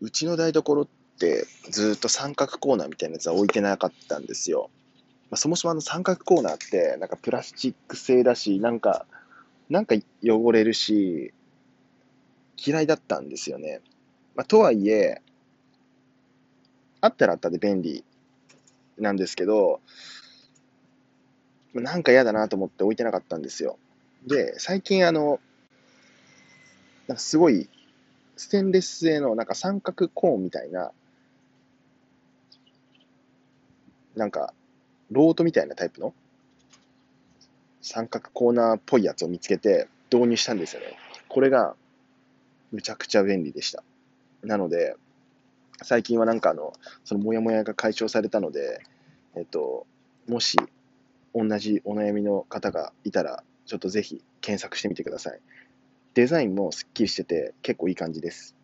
うちの台所ってずっと三角コーナーみたいなやつは置いてなかったんですよ。まあ、そもそもあの三角コーナーってなんかプラスチック製だし、なんか、なんか汚れるし、嫌いだったんですよね。まあ、とはいえ、あったらあったで便利なんですけど、なんか嫌だなと思って置いてなかったんですよ。で、最近あの、なんかすごい、ステンレス製のなんか三角コーンみたいな、なんか、ロートみたいなタイプの三角コーナーっぽいやつを見つけて導入したんですよね。これが、むちゃくちゃ便利でした。なので、最近はなんかあの、そのモヤモヤが解消されたので、えっと、もし、同じお悩みの方がいたら、ちょっとぜひ検索してみてください。デザインもすっきりしてて結構いい感じです。